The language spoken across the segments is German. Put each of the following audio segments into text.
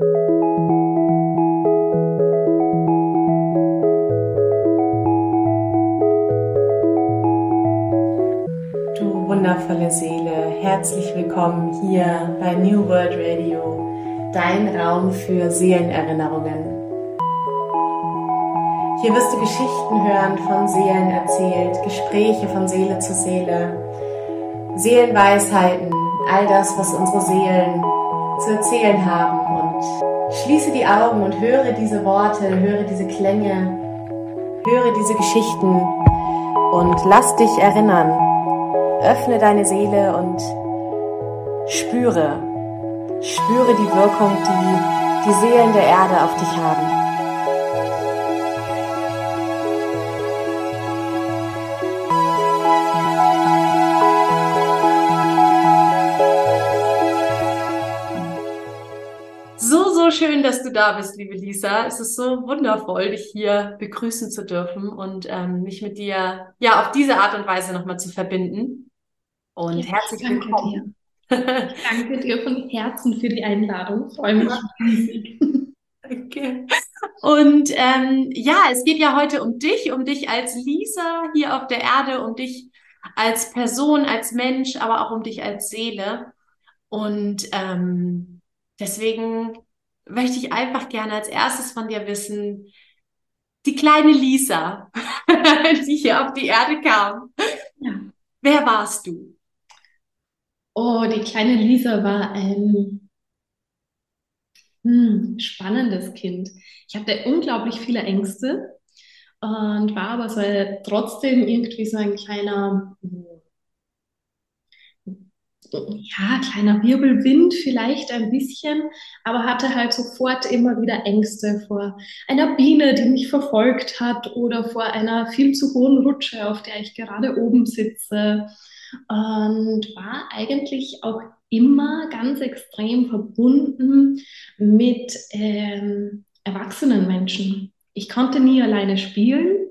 Du wundervolle Seele, herzlich willkommen hier bei New World Radio, dein Raum für Seelenerinnerungen. Hier wirst du Geschichten hören, von Seelen erzählt, Gespräche von Seele zu Seele, Seelenweisheiten, all das, was unsere Seelen zu erzählen haben. Schließe die Augen und höre diese Worte, höre diese Klänge, höre diese Geschichten und lass dich erinnern. Öffne deine Seele und spüre, spüre die Wirkung, die die Seelen der Erde auf dich haben. Schön, dass du da bist, liebe Lisa. Es ist so wundervoll, dich hier begrüßen zu dürfen und ähm, mich mit dir ja auf diese Art und Weise nochmal zu verbinden. Und ja, herzlich danke willkommen. Dir. danke dir von Herzen für die Einladung. freue mich riesig. Danke. Und ähm, ja, es geht ja heute um dich, um dich als Lisa hier auf der Erde, um dich als Person, als Mensch, aber auch um dich als Seele. Und ähm, deswegen möchte ich einfach gerne als erstes von dir wissen, die kleine Lisa, die hier auf die Erde kam. Ja. Wer warst du? Oh, die kleine Lisa war ein hm, spannendes Kind. Ich hatte unglaublich viele Ängste und war aber so trotzdem irgendwie so ein kleiner ja, kleiner Wirbelwind vielleicht ein bisschen, aber hatte halt sofort immer wieder Ängste vor einer Biene, die mich verfolgt hat oder vor einer viel zu hohen Rutsche, auf der ich gerade oben sitze und war eigentlich auch immer ganz extrem verbunden mit ähm, erwachsenen Menschen. Ich konnte nie alleine spielen.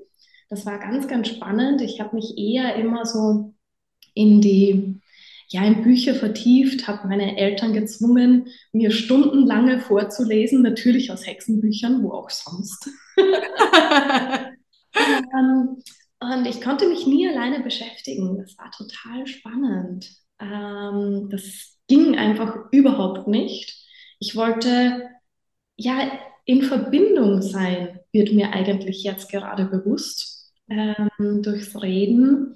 Das war ganz, ganz spannend. Ich habe mich eher immer so in die ja, in Bücher vertieft, habe meine Eltern gezwungen, mir stundenlange vorzulesen, natürlich aus Hexenbüchern, wo auch sonst. ähm, und ich konnte mich nie alleine beschäftigen. Das war total spannend. Ähm, das ging einfach überhaupt nicht. Ich wollte ja in Verbindung sein, wird mir eigentlich jetzt gerade bewusst ähm, durchs Reden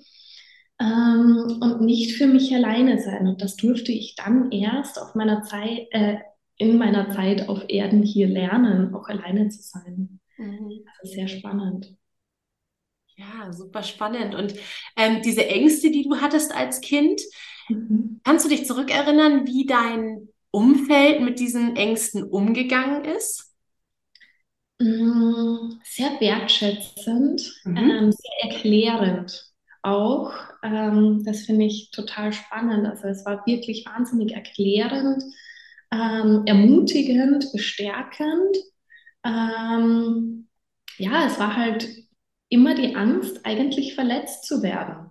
ähm, und nicht für mich alleine sein. Und das durfte ich dann erst auf meiner Zeit, äh, in meiner Zeit auf Erden hier lernen, auch alleine zu sein. Mhm. Das ist sehr spannend. Ja, super spannend. Und ähm, diese Ängste, die du hattest als Kind, mhm. kannst du dich zurückerinnern, wie dein Umfeld mit diesen Ängsten umgegangen ist? Mm, sehr wertschätzend, mhm. ähm, sehr erklärend auch. Ähm, das finde ich total spannend. Also es war wirklich wahnsinnig erklärend, ähm, ermutigend, bestärkend. Ähm, ja, es war halt immer die Angst, eigentlich verletzt zu werden.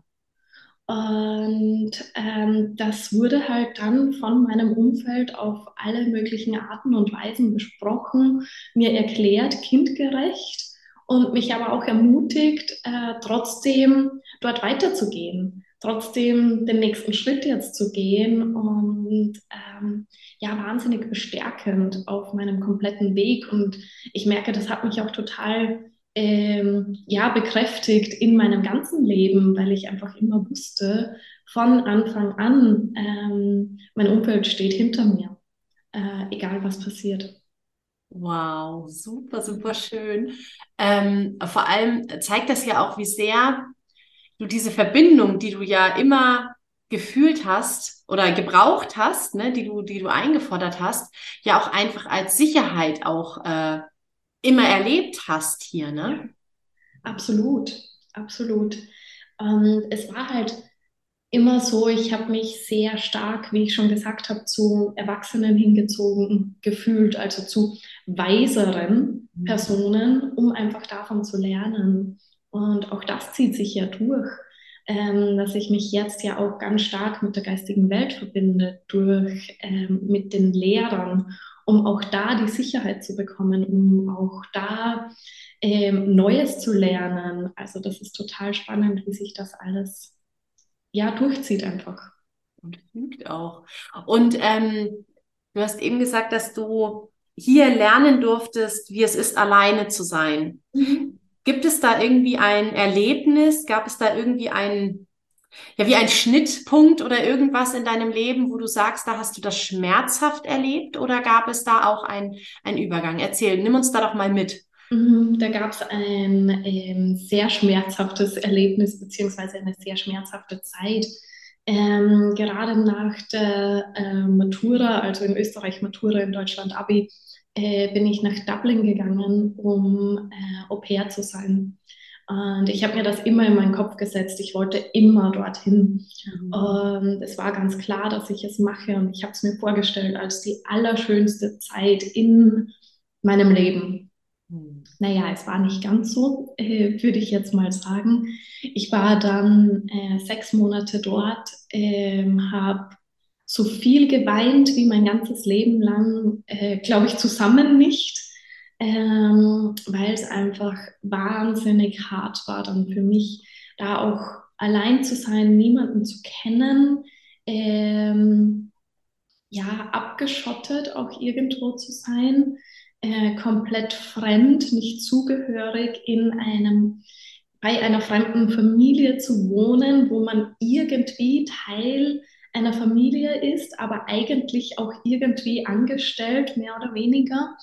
Und ähm, das wurde halt dann von meinem Umfeld auf alle möglichen Arten und Weisen besprochen, mir erklärt, kindgerecht und mich aber auch ermutigt, äh, trotzdem dort weiterzugehen, trotzdem den nächsten Schritt jetzt zu gehen und ähm, ja, wahnsinnig bestärkend auf meinem kompletten Weg. Und ich merke, das hat mich auch total ähm, ja, bekräftigt in meinem ganzen Leben, weil ich einfach immer wusste, von Anfang an, ähm, mein Umfeld steht hinter mir, äh, egal was passiert. Wow, super, super schön. Ähm, vor allem zeigt das ja auch, wie sehr du diese Verbindung, die du ja immer gefühlt hast oder gebraucht hast, ne, die du, die du eingefordert hast, ja auch einfach als Sicherheit auch äh, immer erlebt hast hier, ne? Ja, absolut, absolut. Ähm, es war halt immer so, ich habe mich sehr stark, wie ich schon gesagt habe, zu Erwachsenen hingezogen gefühlt, also zu weiseren mhm. Personen, um einfach davon zu lernen. Und auch das zieht sich ja durch, ähm, dass ich mich jetzt ja auch ganz stark mit der geistigen Welt verbinde, durch ähm, mit den Lehrern um auch da die Sicherheit zu bekommen, um auch da ähm, Neues zu lernen. Also das ist total spannend, wie sich das alles ja durchzieht einfach. Und fügt auch. Und ähm, du hast eben gesagt, dass du hier lernen durftest, wie es ist, alleine zu sein. Mhm. Gibt es da irgendwie ein Erlebnis? Gab es da irgendwie ein, ja, wie ein Schnittpunkt oder irgendwas in deinem Leben, wo du sagst, da hast du das schmerzhaft erlebt oder gab es da auch ein, ein Übergang? Erzähl, nimm uns da doch mal mit. Mhm, da gab es ein, ein ähm, sehr schmerzhaftes Erlebnis beziehungsweise eine sehr schmerzhafte Zeit. Ähm, gerade nach der äh, Matura, also in Österreich Matura, in Deutschland Abi, äh, bin ich nach Dublin gegangen, um äh, Au pair zu sein. Und ich habe mir das immer in meinen Kopf gesetzt. Ich wollte immer dorthin. Mhm. Und es war ganz klar, dass ich es mache. Und ich habe es mir vorgestellt als die allerschönste Zeit in meinem Leben. Mhm. Naja, es war nicht ganz so, äh, würde ich jetzt mal sagen. Ich war dann äh, sechs Monate dort, äh, habe so viel geweint wie mein ganzes Leben lang, äh, glaube ich, zusammen nicht, ähm, weil es einfach wahnsinnig hart war dann für mich, da auch allein zu sein, niemanden zu kennen, ähm, ja, abgeschottet auch irgendwo zu sein, äh, komplett fremd, nicht zugehörig in einem bei einer fremden Familie zu wohnen, wo man irgendwie Teil einer Familie ist, aber eigentlich auch irgendwie angestellt, mehr oder weniger.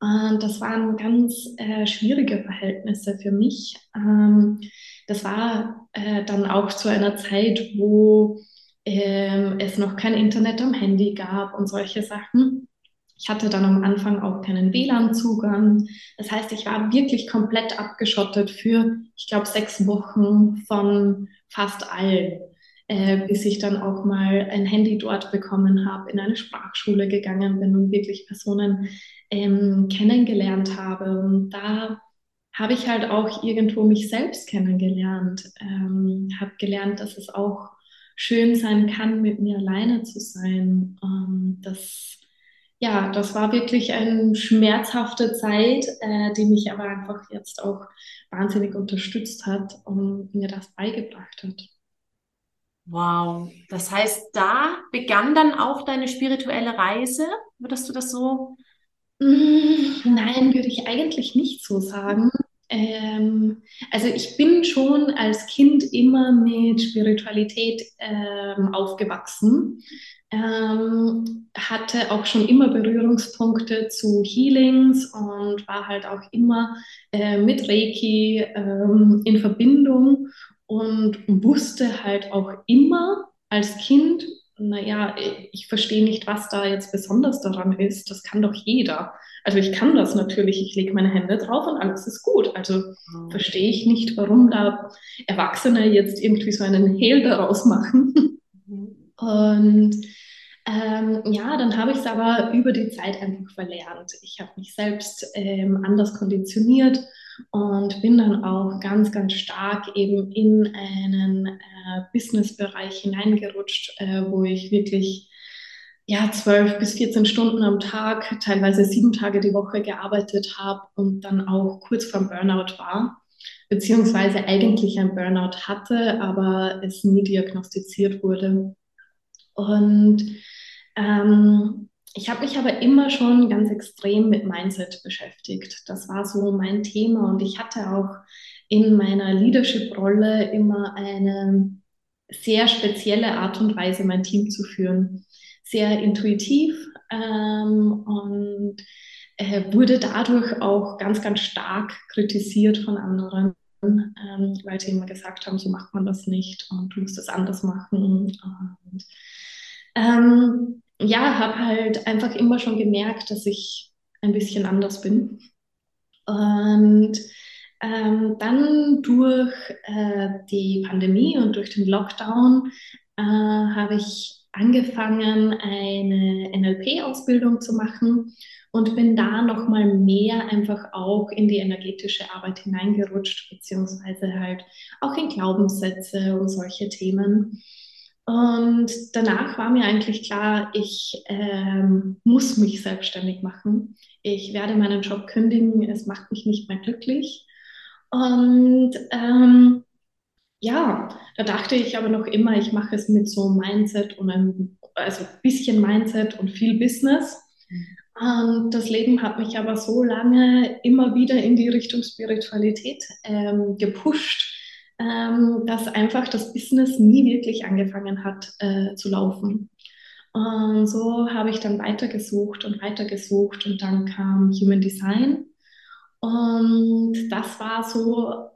Und das waren ganz äh, schwierige Verhältnisse für mich. Ähm, das war äh, dann auch zu einer Zeit, wo ähm, es noch kein Internet am Handy gab und solche Sachen. Ich hatte dann am Anfang auch keinen WLAN-Zugang. Das heißt, ich war wirklich komplett abgeschottet für, ich glaube, sechs Wochen von fast allen äh, bis ich dann auch mal ein Handy dort bekommen habe, in eine Sprachschule gegangen bin und wirklich Personen ähm, kennengelernt habe. Und da habe ich halt auch irgendwo mich selbst kennengelernt, ähm, habe gelernt, dass es auch schön sein kann, mit mir alleine zu sein. Ähm, das, ja, das war wirklich eine schmerzhafte Zeit, äh, die mich aber einfach jetzt auch wahnsinnig unterstützt hat und mir das beigebracht hat. Wow, das heißt, da begann dann auch deine spirituelle Reise? Würdest du das so? Mm, nein, würde ich eigentlich nicht so sagen. Ähm, also ich bin schon als Kind immer mit Spiritualität ähm, aufgewachsen, ähm, hatte auch schon immer Berührungspunkte zu Healings und war halt auch immer äh, mit Reiki ähm, in Verbindung und wusste halt auch immer als Kind, naja, ich verstehe nicht, was da jetzt besonders daran ist. Das kann doch jeder. Also ich kann das natürlich, ich lege meine Hände drauf und alles ist gut. Also mhm. verstehe ich nicht, warum da Erwachsene jetzt irgendwie so einen Hehl daraus machen. Mhm. Und ähm, ja, dann habe ich es aber über die Zeit einfach verlernt. Ich habe mich selbst ähm, anders konditioniert und bin dann auch ganz, ganz stark eben in einen äh, Businessbereich hineingerutscht, äh, wo ich wirklich ja, zwölf bis 14 Stunden am Tag, teilweise sieben Tage die Woche gearbeitet habe und dann auch kurz vorm Burnout war, beziehungsweise eigentlich ein Burnout hatte, aber es nie diagnostiziert wurde. Und ähm, ich habe mich aber immer schon ganz extrem mit Mindset beschäftigt. Das war so mein Thema und ich hatte auch in meiner Leadership-Rolle immer eine sehr spezielle Art und Weise, mein Team zu führen. Sehr intuitiv ähm, und äh, wurde dadurch auch ganz, ganz stark kritisiert von anderen, ähm, weil sie immer gesagt haben, so macht man das nicht und du musst es anders machen. Und, ähm, ja, habe halt einfach immer schon gemerkt, dass ich ein bisschen anders bin. Und ähm, dann durch äh, die Pandemie und durch den Lockdown äh, habe ich angefangen, eine NLP-Ausbildung zu machen und bin da nochmal mehr einfach auch in die energetische Arbeit hineingerutscht, beziehungsweise halt auch in Glaubenssätze und solche Themen. Und danach war mir eigentlich klar, ich ähm, muss mich selbstständig machen. Ich werde meinen Job kündigen, es macht mich nicht mehr glücklich. Und ähm, ja, da dachte ich aber noch immer, ich mache es mit so Mindset und ein also bisschen Mindset und viel Business. Und das Leben hat mich aber so lange immer wieder in die Richtung Spiritualität ähm, gepusht, ähm, dass einfach das Business nie wirklich angefangen hat äh, zu laufen. Und so habe ich dann weitergesucht und weitergesucht und dann kam Human Design. Und das war so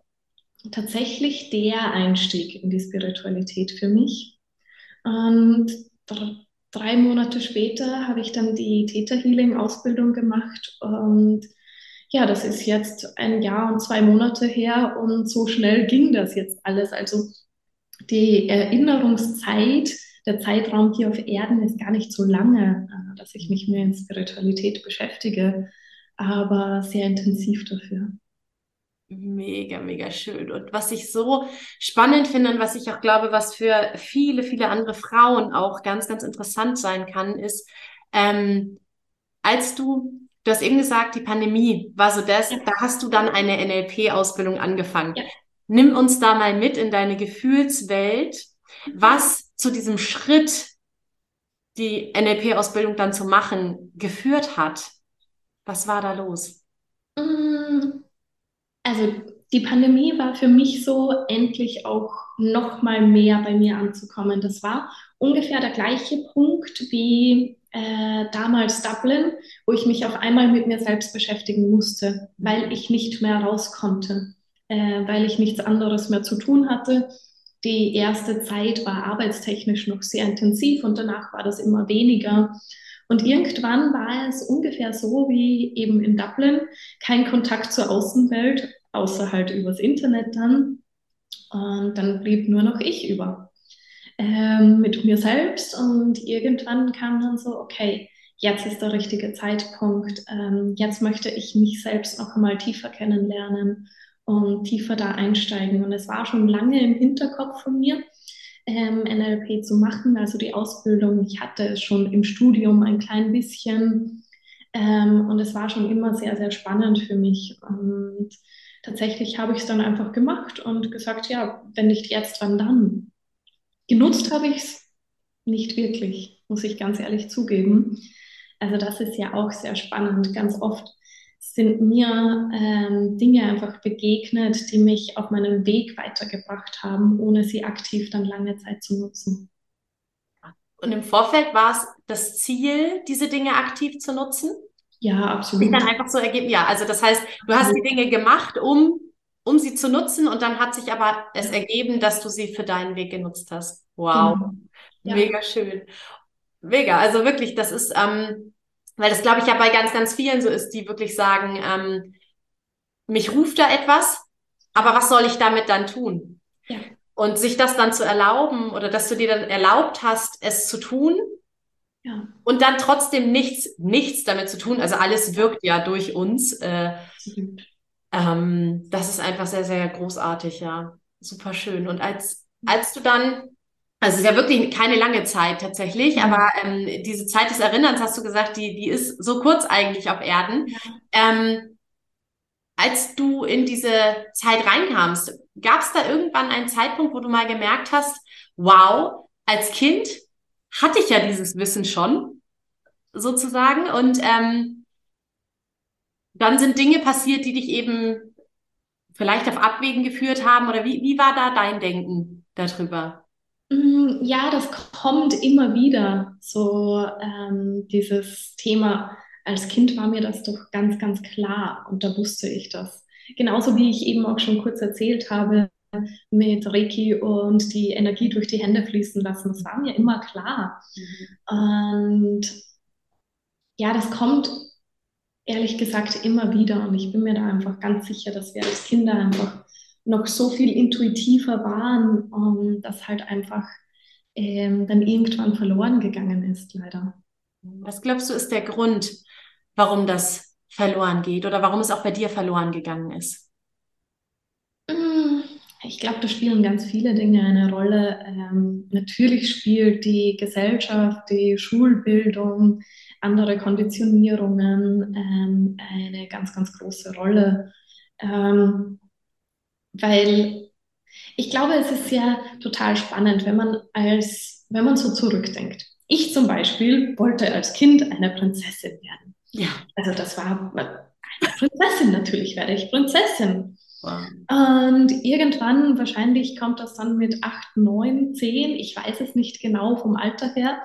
tatsächlich der Einstieg in die Spiritualität für mich. Und drei Monate später habe ich dann die Theta Healing Ausbildung gemacht und ja, das ist jetzt ein Jahr und zwei Monate her und so schnell ging das jetzt alles. Also die Erinnerungszeit, der Zeitraum hier auf Erden ist gar nicht so lange, äh, dass ich mich mehr in Spiritualität beschäftige, aber sehr intensiv dafür. Mega, mega schön. Und was ich so spannend finde und was ich auch glaube, was für viele, viele andere Frauen auch ganz, ganz interessant sein kann, ist, ähm, als du, du hast eben gesagt, die Pandemie war so das, ja. da hast du dann eine NLP-Ausbildung angefangen. Ja. Nimm uns da mal mit in deine Gefühlswelt, was zu diesem Schritt, die NLP-Ausbildung dann zu machen, geführt hat. Was war da los? Mm also die Pandemie war für mich so, endlich auch noch mal mehr bei mir anzukommen. Das war ungefähr der gleiche Punkt wie äh, damals Dublin, wo ich mich auf einmal mit mir selbst beschäftigen musste, weil ich nicht mehr raus konnte, äh, weil ich nichts anderes mehr zu tun hatte. Die erste Zeit war arbeitstechnisch noch sehr intensiv und danach war das immer weniger. Und irgendwann war es ungefähr so wie eben in Dublin, kein Kontakt zur Außenwelt, außer halt übers Internet dann. Und dann blieb nur noch ich über ähm, mit mir selbst. Und irgendwann kam dann so, okay, jetzt ist der richtige Zeitpunkt. Ähm, jetzt möchte ich mich selbst noch einmal tiefer kennenlernen und tiefer da einsteigen. Und es war schon lange im Hinterkopf von mir ähm, NLP zu machen, also die Ausbildung. Ich hatte es schon im Studium ein klein bisschen ähm, und es war schon immer sehr, sehr spannend für mich. Und tatsächlich habe ich es dann einfach gemacht und gesagt, ja, wenn nicht jetzt, wann dann? Genutzt habe ich es nicht wirklich, muss ich ganz ehrlich zugeben. Also das ist ja auch sehr spannend. Ganz oft sind mir ähm, Dinge einfach begegnet, die mich auf meinem Weg weitergebracht haben, ohne sie aktiv dann lange Zeit zu nutzen. Und im Vorfeld war es das Ziel, diese Dinge aktiv zu nutzen? Ja, absolut. Sich dann einfach so ergeben. Ja, also das heißt, du hast die Dinge gemacht, um, um sie zu nutzen und dann hat sich aber es ergeben, dass du sie für deinen Weg genutzt hast. Wow. Genau. Ja. Mega schön. Mega. Also wirklich, das ist, ähm, weil das glaube ich ja bei ganz, ganz vielen so ist, die wirklich sagen, ähm, mich ruft da etwas, aber was soll ich damit dann tun? Ja. Und sich das dann zu erlauben oder dass du dir dann erlaubt hast, es zu tun ja. und dann trotzdem nichts, nichts damit zu tun. Also alles wirkt ja durch uns. Äh, ähm, das ist einfach sehr, sehr großartig, ja. Super schön. Und als, als du dann also es ist ja wirklich keine lange Zeit tatsächlich, aber ähm, diese Zeit des Erinnerns, hast du gesagt, die, die ist so kurz eigentlich auf Erden. Ja. Ähm, als du in diese Zeit reinkamst, gab es da irgendwann einen Zeitpunkt, wo du mal gemerkt hast, wow, als Kind hatte ich ja dieses Wissen schon, sozusagen, und ähm, dann sind Dinge passiert, die dich eben vielleicht auf Abwägen geführt haben, oder wie, wie war da dein Denken darüber? Mm, ja, das kommt immer wieder, so ähm, dieses Thema. Als Kind war mir das doch ganz, ganz klar und da wusste ich das. Genauso wie ich eben auch schon kurz erzählt habe mit Reiki und die Energie durch die Hände fließen lassen. Das war mir immer klar. Mhm. Und ja, das kommt ehrlich gesagt immer wieder und ich bin mir da einfach ganz sicher, dass wir als Kinder einfach noch so viel intuitiver waren, um, das halt einfach ähm, dann irgendwann verloren gegangen ist, leider. Was glaubst du, ist der Grund, warum das verloren geht oder warum es auch bei dir verloren gegangen ist? Mm, Ich glaube, da spielen ganz viele Dinge eine Rolle. Ähm, natürlich spielt die Gesellschaft, die Schulbildung, andere Konditionierungen ähm, eine ganz, ganz große Rolle. Ähm, weil ich glaube, es ist ja total spannend, wenn man als, wenn man so zurückdenkt. Ich zum Beispiel wollte als Kind eine Prinzessin werden. Ja. Also das war eine Prinzessin, natürlich werde ich Prinzessin. Wow. Und irgendwann, wahrscheinlich kommt das dann mit 8, 9, 10, ich weiß es nicht genau vom Alter her.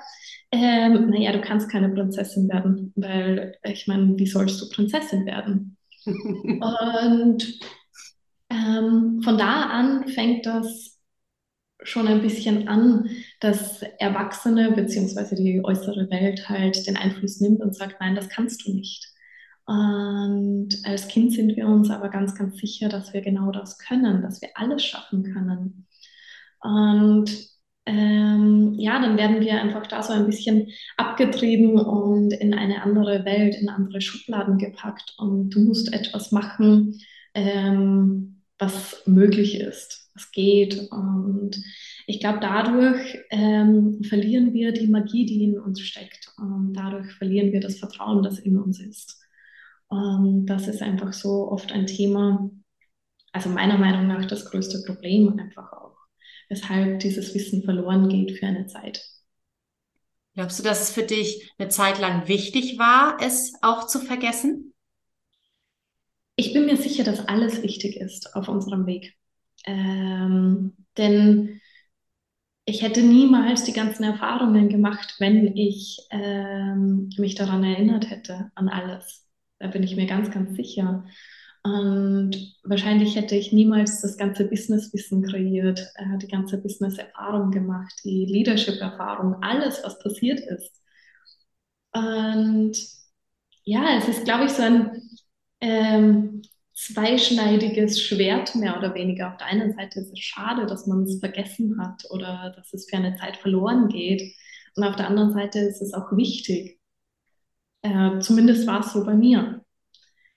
Ähm, naja, du kannst keine Prinzessin werden, weil ich meine, wie sollst du Prinzessin werden? Und ähm, von da an fängt das schon ein bisschen an, dass Erwachsene bzw. die äußere Welt halt den Einfluss nimmt und sagt, nein, das kannst du nicht. Und als Kind sind wir uns aber ganz, ganz sicher, dass wir genau das können, dass wir alles schaffen können. Und ähm, ja, dann werden wir einfach da so ein bisschen abgetrieben und in eine andere Welt, in andere Schubladen gepackt. Und du musst etwas machen, ähm, was möglich ist, was geht. Und ich glaube, dadurch ähm, verlieren wir die Magie, die in uns steckt. Und dadurch verlieren wir das Vertrauen, das in uns ist. Ähm, das ist einfach so oft ein Thema, also meiner Meinung nach das größte Problem einfach auch, weshalb dieses Wissen verloren geht für eine Zeit. Glaubst du, dass es für dich eine Zeit lang wichtig war, es auch zu vergessen? Ich bin mir sicher, dass alles wichtig ist auf unserem Weg. Ähm, denn ich hätte niemals die ganzen Erfahrungen gemacht, wenn ich ähm, mich daran erinnert hätte, an alles. Da bin ich mir ganz, ganz sicher. Und wahrscheinlich hätte ich niemals das ganze Businesswissen kreiert, äh, die ganze Business-Erfahrung gemacht, die Leadership-Erfahrung, alles, was passiert ist. Und ja, es ist, glaube ich, so ein ähm, zweischneidiges Schwert mehr oder weniger. Auf der einen Seite ist es schade, dass man es vergessen hat oder dass es für eine Zeit verloren geht. Und auf der anderen Seite ist es auch wichtig, äh, zumindest war es so bei mir.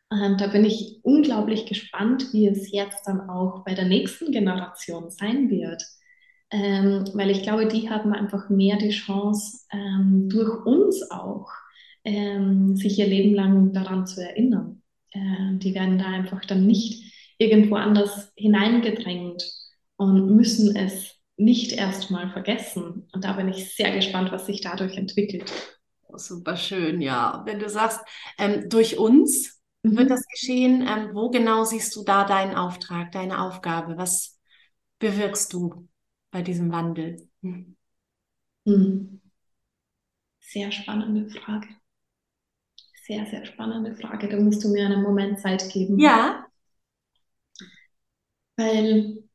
Und da bin ich unglaublich gespannt, wie es jetzt dann auch bei der nächsten Generation sein wird. Ähm, weil ich glaube, die haben einfach mehr die Chance, ähm, durch uns auch ähm, sich ihr Leben lang daran zu erinnern. Äh, die werden da einfach dann nicht irgendwo anders hineingedrängt und müssen es nicht erst mal vergessen. Und da bin ich sehr gespannt, was sich dadurch entwickelt. Super schön, ja. Wenn du sagst, ähm, durch uns mhm. wird das geschehen, ähm, wo genau siehst du da deinen Auftrag, deine Aufgabe? Was bewirkst du bei diesem Wandel? Hm. Mhm. Sehr spannende Frage. Sehr, sehr spannende Frage. Da musst du mir einen Moment Zeit geben. Ja. Weil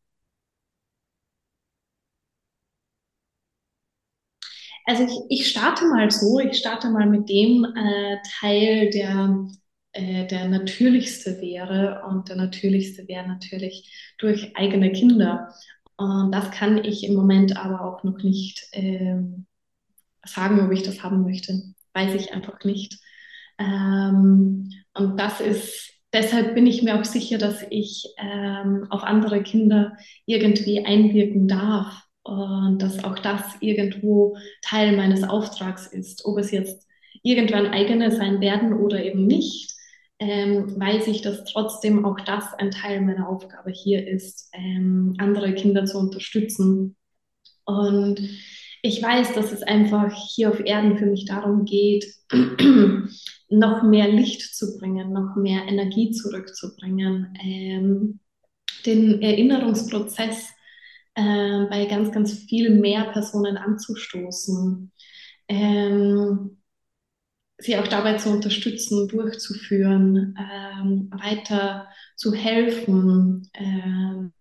Also ich, ich starte mal so, ich starte mal mit dem äh, Teil, der äh, der natürlichste wäre. Und der natürlichste wäre natürlich durch eigene Kinder. Und das kann ich im Moment aber auch noch nicht ähm, sagen, ob ich das haben möchte. Weiß ich einfach nicht. Ähm, und das ist, deshalb bin ich mir auch sicher, dass ich ähm, auf andere Kinder irgendwie einwirken darf und dass auch das irgendwo Teil meines Auftrags ist. Ob es jetzt irgendwann eigene sein werden oder eben nicht, ähm, weiß ich, dass trotzdem auch das ein Teil meiner Aufgabe hier ist, ähm, andere Kinder zu unterstützen. Und ich weiß, dass es einfach hier auf Erden für mich darum geht, noch mehr Licht zu bringen, noch mehr Energie zurückzubringen, ähm, den Erinnerungsprozess äh, bei ganz, ganz viel mehr Personen anzustoßen, ähm, sie auch dabei zu unterstützen, durchzuführen, ähm, weiter zu helfen, ähm,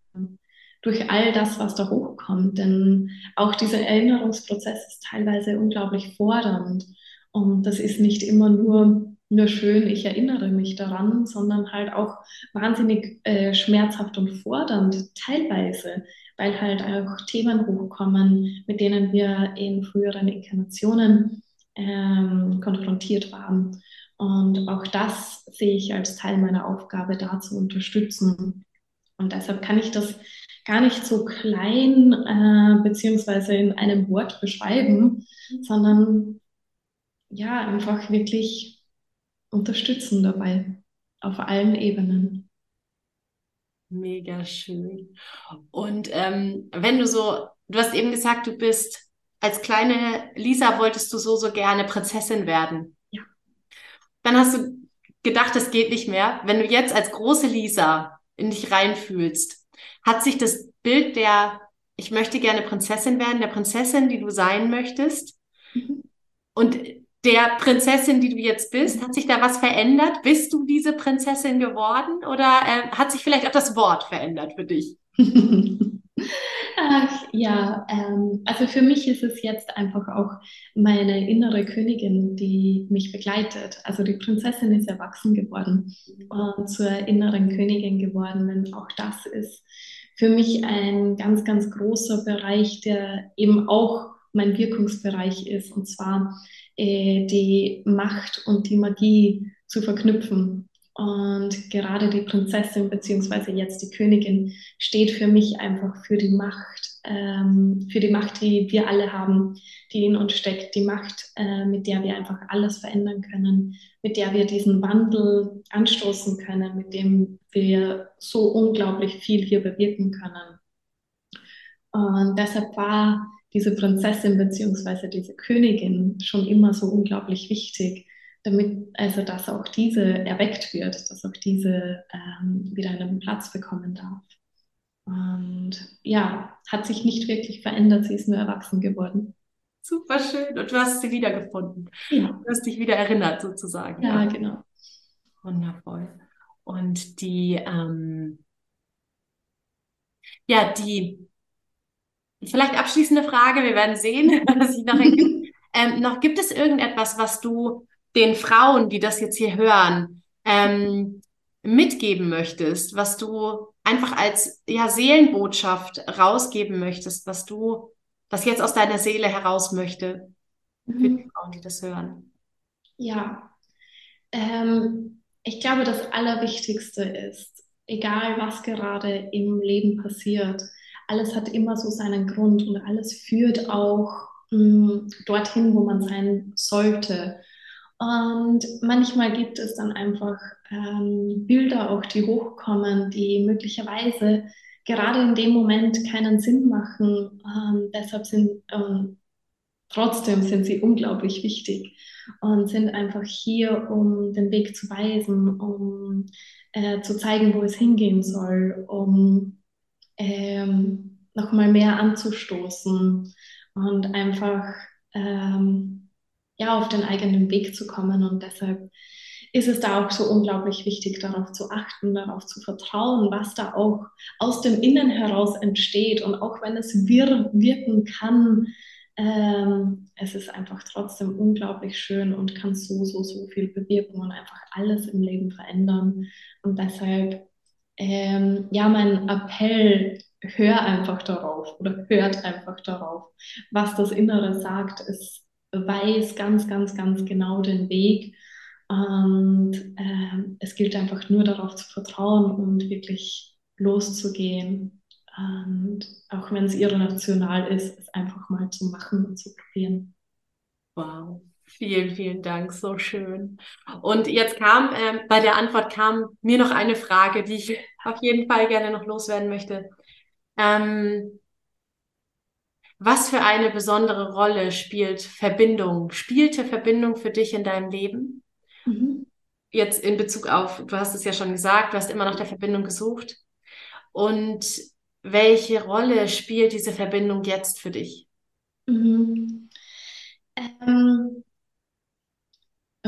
durch all das, was da hochkommt. Denn auch dieser Erinnerungsprozess ist teilweise unglaublich fordernd. Und das ist nicht immer nur, nur schön, ich erinnere mich daran, sondern halt auch wahnsinnig äh, schmerzhaft und fordernd teilweise, weil halt auch Themen hochkommen, mit denen wir in früheren Inkarnationen ähm, konfrontiert waren. Und auch das sehe ich als Teil meiner Aufgabe, da zu unterstützen. Und deshalb kann ich das gar nicht so klein äh, beziehungsweise in einem Wort beschreiben, sondern ja, einfach wirklich unterstützen dabei auf allen Ebenen. Mega schön. Und ähm, wenn du so, du hast eben gesagt, du bist als kleine Lisa wolltest du so, so gerne Prinzessin werden. Ja. Dann hast du gedacht, das geht nicht mehr. Wenn du jetzt als große Lisa in dich reinfühlst, hat sich das Bild der, ich möchte gerne Prinzessin werden, der Prinzessin, die du sein möchtest, mhm. und der Prinzessin, die du jetzt bist, hat sich da was verändert? Bist du diese Prinzessin geworden oder äh, hat sich vielleicht auch das Wort verändert für dich? Ach, ja, ähm, also für mich ist es jetzt einfach auch meine innere Königin, die mich begleitet. Also die Prinzessin ist erwachsen geworden und zur inneren Königin geworden. Und auch das ist für mich ein ganz, ganz großer Bereich, der eben auch mein Wirkungsbereich ist. Und zwar äh, die Macht und die Magie zu verknüpfen. Und gerade die Prinzessin beziehungsweise jetzt die Königin steht für mich einfach für die Macht, ähm, für die Macht, die wir alle haben, die in uns steckt, die Macht, äh, mit der wir einfach alles verändern können, mit der wir diesen Wandel anstoßen können, mit dem wir so unglaublich viel hier bewirken können. Und deshalb war diese Prinzessin beziehungsweise diese Königin schon immer so unglaublich wichtig, damit also dass auch diese erweckt wird, dass auch diese ähm, wieder einen Platz bekommen darf. Und ja, hat sich nicht wirklich verändert, sie ist nur erwachsen geworden. Super schön. Und du hast sie wiedergefunden. Ja. Du hast dich wieder erinnert, sozusagen. Ja, ja. genau. Wundervoll. Und die, ähm, ja, die Vielleicht abschließende Frage, wir werden sehen, was sich noch ergibt. Ähm, noch gibt es irgendetwas, was du den Frauen, die das jetzt hier hören, ähm, mitgeben möchtest, was du einfach als ja, Seelenbotschaft rausgeben möchtest, was du, was jetzt aus deiner Seele heraus möchte für die mhm. Frauen, die das hören? Ja, ähm, ich glaube, das Allerwichtigste ist, egal was gerade im Leben passiert, alles hat immer so seinen Grund und alles führt auch mh, mm, dorthin, wo man sein sollte. Und manchmal gibt es dann einfach ähm, Bilder auch, die hochkommen, die möglicherweise gerade in dem Moment keinen Sinn machen. Ähm, deshalb sind ähm, trotzdem sind sie unglaublich wichtig und sind einfach hier, um den Weg zu weisen, um äh, zu zeigen, wo es hingehen soll, um ähm, nochmal mehr anzustoßen und einfach ähm, ja, auf den eigenen Weg zu kommen. Und deshalb ist es da auch so unglaublich wichtig, darauf zu achten, darauf zu vertrauen, was da auch aus dem Innen heraus entsteht. Und auch wenn es wir wirken kann, ähm, es ist einfach trotzdem unglaublich schön und kann so, so, so viel bewirken und einfach alles im Leben verändern. Und deshalb, ähm, ja, mein Appell hör einfach darauf oder hört einfach darauf, was das Innere sagt. Es weiß ganz, ganz, ganz genau den Weg. Und äh, es gilt einfach nur darauf zu vertrauen und wirklich loszugehen. Und auch wenn es irrational ist, es einfach mal zu machen und zu probieren. Wow. Vielen, vielen Dank, so schön. Und jetzt kam, äh, bei der Antwort kam mir noch eine Frage, die ich auf jeden Fall gerne noch loswerden möchte. Ähm, was für eine besondere Rolle spielt Verbindung, spielte Verbindung für dich in deinem Leben? Mhm. Jetzt in Bezug auf, du hast es ja schon gesagt, du hast immer nach der Verbindung gesucht. Und welche Rolle spielt diese Verbindung jetzt für dich? Mhm. Ähm,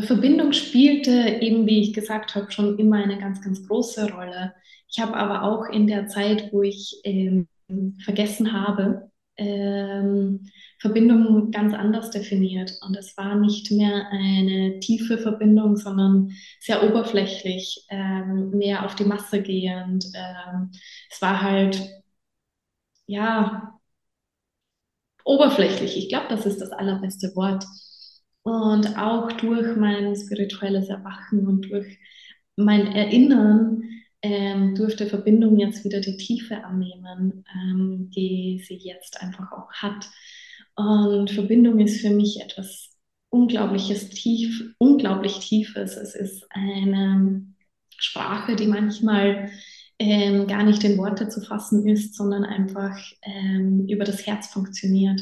Verbindung spielte eben, wie ich gesagt habe, schon immer eine ganz, ganz große Rolle. Ich habe aber auch in der Zeit, wo ich ähm, vergessen habe, ähm, Verbindung ganz anders definiert. Und es war nicht mehr eine tiefe Verbindung, sondern sehr oberflächlich, ähm, mehr auf die Masse gehend. Ähm, es war halt, ja, oberflächlich. Ich glaube, das ist das allerbeste Wort. Und auch durch mein spirituelles Erwachen und durch mein Erinnern ähm, durfte Verbindung jetzt wieder die Tiefe annehmen, ähm, die sie jetzt einfach auch hat. Und Verbindung ist für mich etwas unglaubliches Tief, unglaublich Tiefes. Es ist eine Sprache, die manchmal ähm, gar nicht in Worte zu fassen ist, sondern einfach ähm, über das Herz funktioniert,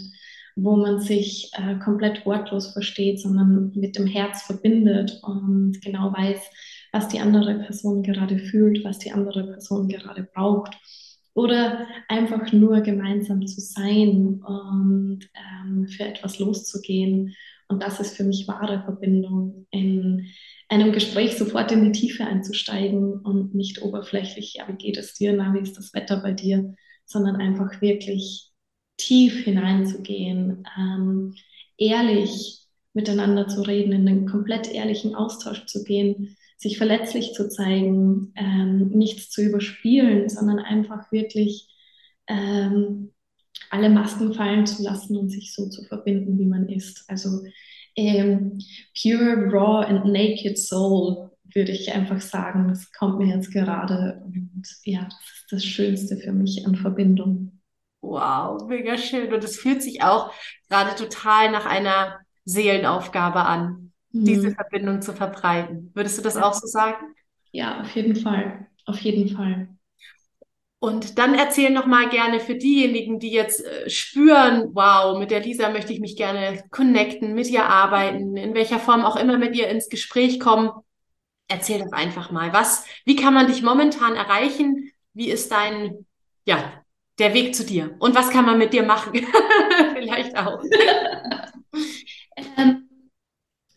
wo man sich äh, komplett wortlos versteht, sondern mit dem Herz verbindet und genau weiß, was die andere Person gerade fühlt, was die andere Person gerade braucht. Oder einfach nur gemeinsam zu sein und ähm, für etwas loszugehen. Und das ist für mich wahre Verbindung, in einem Gespräch sofort in die Tiefe einzusteigen und nicht oberflächlich, ja, wie geht es dir, na, wie ist das Wetter bei dir, sondern einfach wirklich tief hineinzugehen, ähm, ehrlich miteinander zu reden, in den komplett ehrlichen Austausch zu gehen, sich verletzlich zu zeigen, ähm, nichts zu überspielen, sondern einfach wirklich ähm, alle Masken fallen zu lassen und sich so zu verbinden, wie man ist. Also ähm, pure, raw and naked soul, würde ich einfach sagen. Das kommt mir jetzt gerade. Und ja, das ist das Schönste für mich an Verbindung. Wow, mega schön. Und es fühlt sich auch gerade total nach einer Seelenaufgabe an diese mhm. Verbindung zu verbreiten. Würdest du das auch so sagen? Ja, auf jeden Fall. Auf jeden Fall. Und dann erzähl noch mal gerne für diejenigen, die jetzt äh, spüren, wow, mit der Lisa möchte ich mich gerne connecten, mit ihr arbeiten, in welcher Form auch immer mit ihr ins Gespräch kommen. Erzähl doch einfach mal, was, wie kann man dich momentan erreichen? Wie ist dein, ja, der Weg zu dir? Und was kann man mit dir machen? Vielleicht auch. ähm,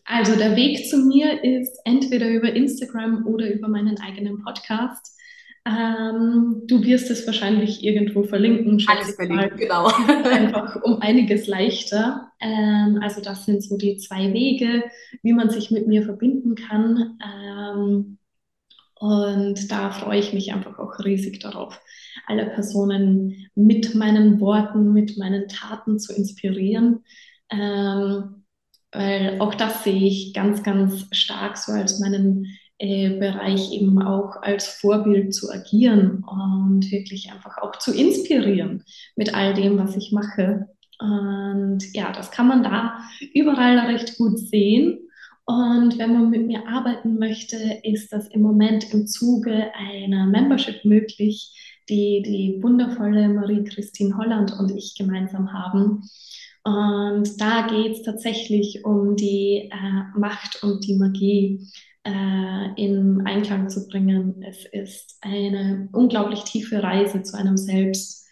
also der Weg zu mir ist entweder über Instagram oder über meinen eigenen Podcast. Ähm, du wirst es wahrscheinlich irgendwo verlinken. Alles verlinken, genau. Einfach um einiges leichter. Ähm, also das sind so die zwei Wege, wie man sich mit mir verbinden kann. Ähm, und da freue ich mich einfach auch riesig darauf, alle Personen mit meinen Worten, mit meinen Taten zu inspirieren. Ähm, weil auch das sehe ich ganz, ganz stark so als meinen äh, Bereich eben auch als Vorbild zu agieren und wirklich einfach auch zu inspirieren mit all dem, was ich mache. Und ja, das kann man da überall recht gut sehen. Und wenn man mit mir arbeiten möchte, ist das im Moment im Zuge einer Membership möglich, die die wundervolle Marie-Christine Holland und ich gemeinsam haben. Und da geht es tatsächlich um die äh, Macht und die Magie äh, in Einklang zu bringen. Es ist eine unglaublich tiefe Reise zu einem Selbst,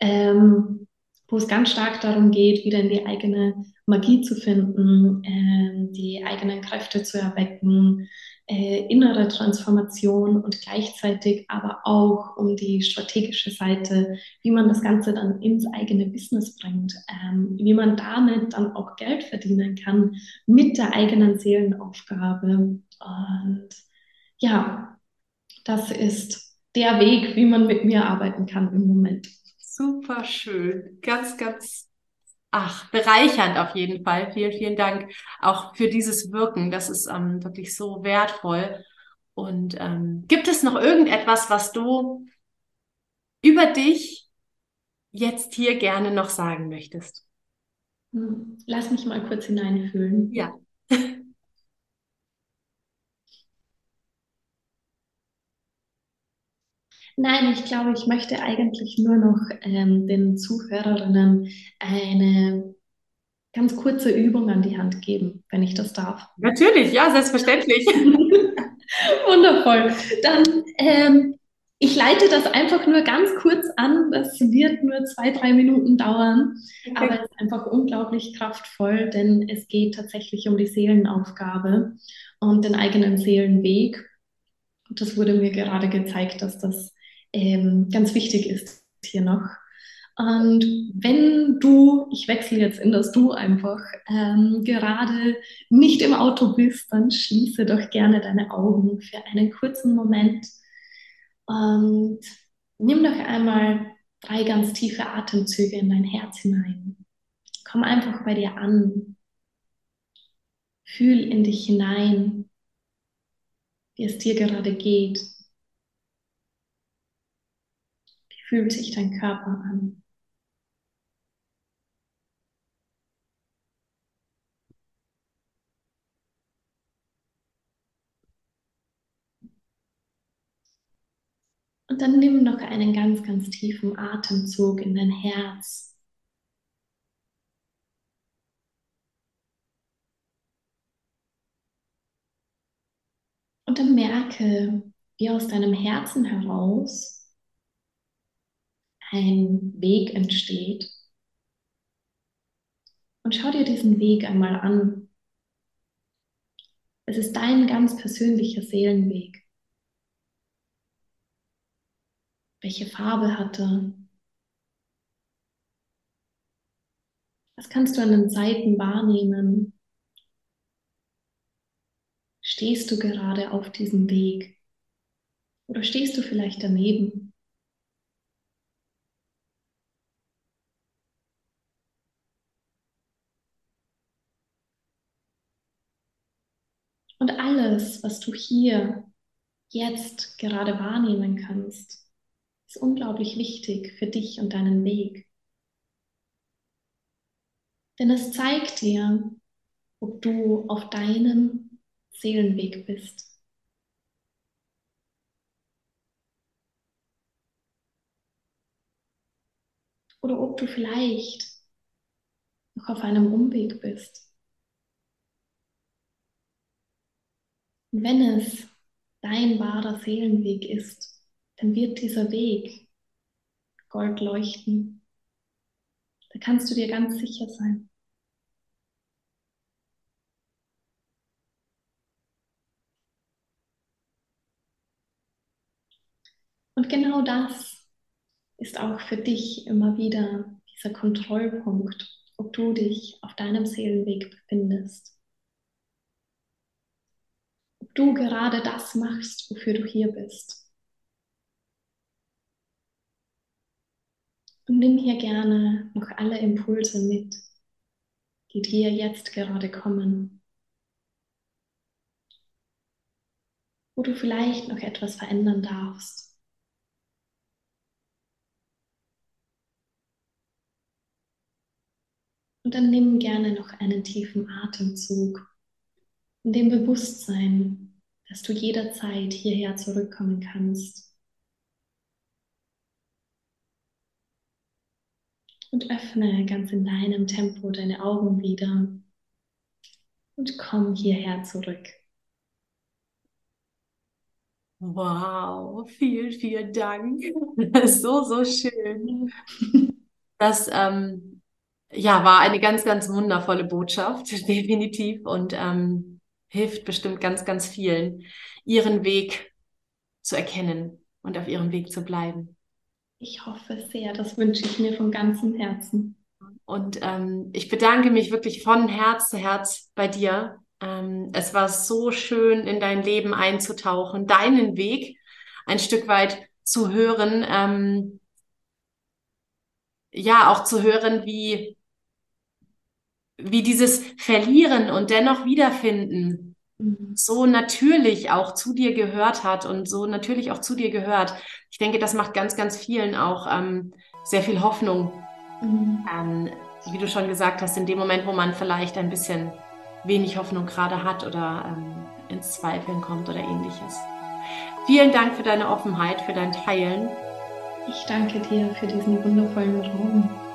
ähm, wo es ganz stark darum geht, wieder in die eigene Magie zu finden, äh, die eigenen Kräfte zu erwecken, äh, innere Transformation und gleichzeitig aber auch um die strategische Seite, wie man das Ganze dann ins eigene Business bringt, ähm, wie man damit dann auch Geld verdienen kann mit der eigenen Seelenaufgabe. Und ja, das ist der Weg, wie man mit mir arbeiten kann im Moment. Super schön. Ganz, ganz Ach, bereichernd auf jeden Fall. Vielen, vielen Dank auch für dieses Wirken. Das ist ähm, wirklich so wertvoll. Und ähm, gibt es noch irgendetwas, was du über dich jetzt hier gerne noch sagen möchtest? Hm, lass mich mal kurz hineinfühlen. Ja. Nein, ich glaube, ich möchte eigentlich nur noch ähm, den Zuhörerinnen eine ganz kurze Übung an die Hand geben, wenn ich das darf. Natürlich, ja, selbstverständlich. Wundervoll. Dann, ähm, ich leite das einfach nur ganz kurz an. Das wird nur zwei, drei Minuten dauern, okay. aber es ist einfach unglaublich kraftvoll, denn es geht tatsächlich um die Seelenaufgabe und den eigenen Seelenweg. Und das wurde mir gerade gezeigt, dass das ähm, ganz wichtig ist hier noch. Und wenn du, ich wechsle jetzt in das Du einfach, ähm, gerade nicht im Auto bist, dann schließe doch gerne deine Augen für einen kurzen Moment und nimm doch einmal drei ganz tiefe Atemzüge in dein Herz hinein. Komm einfach bei dir an. Fühl in dich hinein, wie es dir gerade geht. Fühlt sich dein Körper an? Und dann nimm noch einen ganz, ganz tiefen Atemzug in dein Herz. Und dann merke, wie aus deinem Herzen heraus ein Weg entsteht. Und schau dir diesen Weg einmal an. Es ist dein ganz persönlicher Seelenweg. Welche Farbe hat er? Was kannst du an den Seiten wahrnehmen? Stehst du gerade auf diesem Weg? Oder stehst du vielleicht daneben? Und alles, was du hier jetzt gerade wahrnehmen kannst, ist unglaublich wichtig für dich und deinen Weg. Denn es zeigt dir, ob du auf deinem Seelenweg bist. Oder ob du vielleicht noch auf einem Umweg bist. Wenn es dein wahrer Seelenweg ist, dann wird dieser Weg Gold leuchten. Da kannst du dir ganz sicher sein. Und genau das ist auch für dich immer wieder dieser Kontrollpunkt, ob du dich auf deinem Seelenweg befindest. Du gerade das machst, wofür du hier bist. Und nimm hier gerne noch alle Impulse mit, die dir jetzt gerade kommen. Wo du vielleicht noch etwas verändern darfst. Und dann nimm gerne noch einen tiefen Atemzug in dem Bewusstsein, dass du jederzeit hierher zurückkommen kannst. Und öffne ganz in deinem Tempo deine Augen wieder und komm hierher zurück. Wow, vielen, vielen Dank. so, so schön. Das ähm, ja, war eine ganz, ganz wundervolle Botschaft, definitiv, und ähm, hilft bestimmt ganz, ganz vielen, ihren Weg zu erkennen und auf ihrem Weg zu bleiben. Ich hoffe sehr, das wünsche ich mir von ganzem Herzen. Und ähm, ich bedanke mich wirklich von Herz zu Herz bei dir. Ähm, es war so schön, in dein Leben einzutauchen, deinen Weg ein Stück weit zu hören. Ähm, ja, auch zu hören, wie wie dieses Verlieren und dennoch wiederfinden mhm. so natürlich auch zu dir gehört hat und so natürlich auch zu dir gehört. Ich denke, das macht ganz, ganz vielen auch ähm, sehr viel Hoffnung. Mhm. Ähm, wie du schon gesagt hast, in dem Moment, wo man vielleicht ein bisschen wenig Hoffnung gerade hat oder ähm, ins Zweifeln kommt oder ähnliches. Vielen Dank für deine Offenheit, für dein Teilen. Ich danke dir für diesen wundervollen Raum.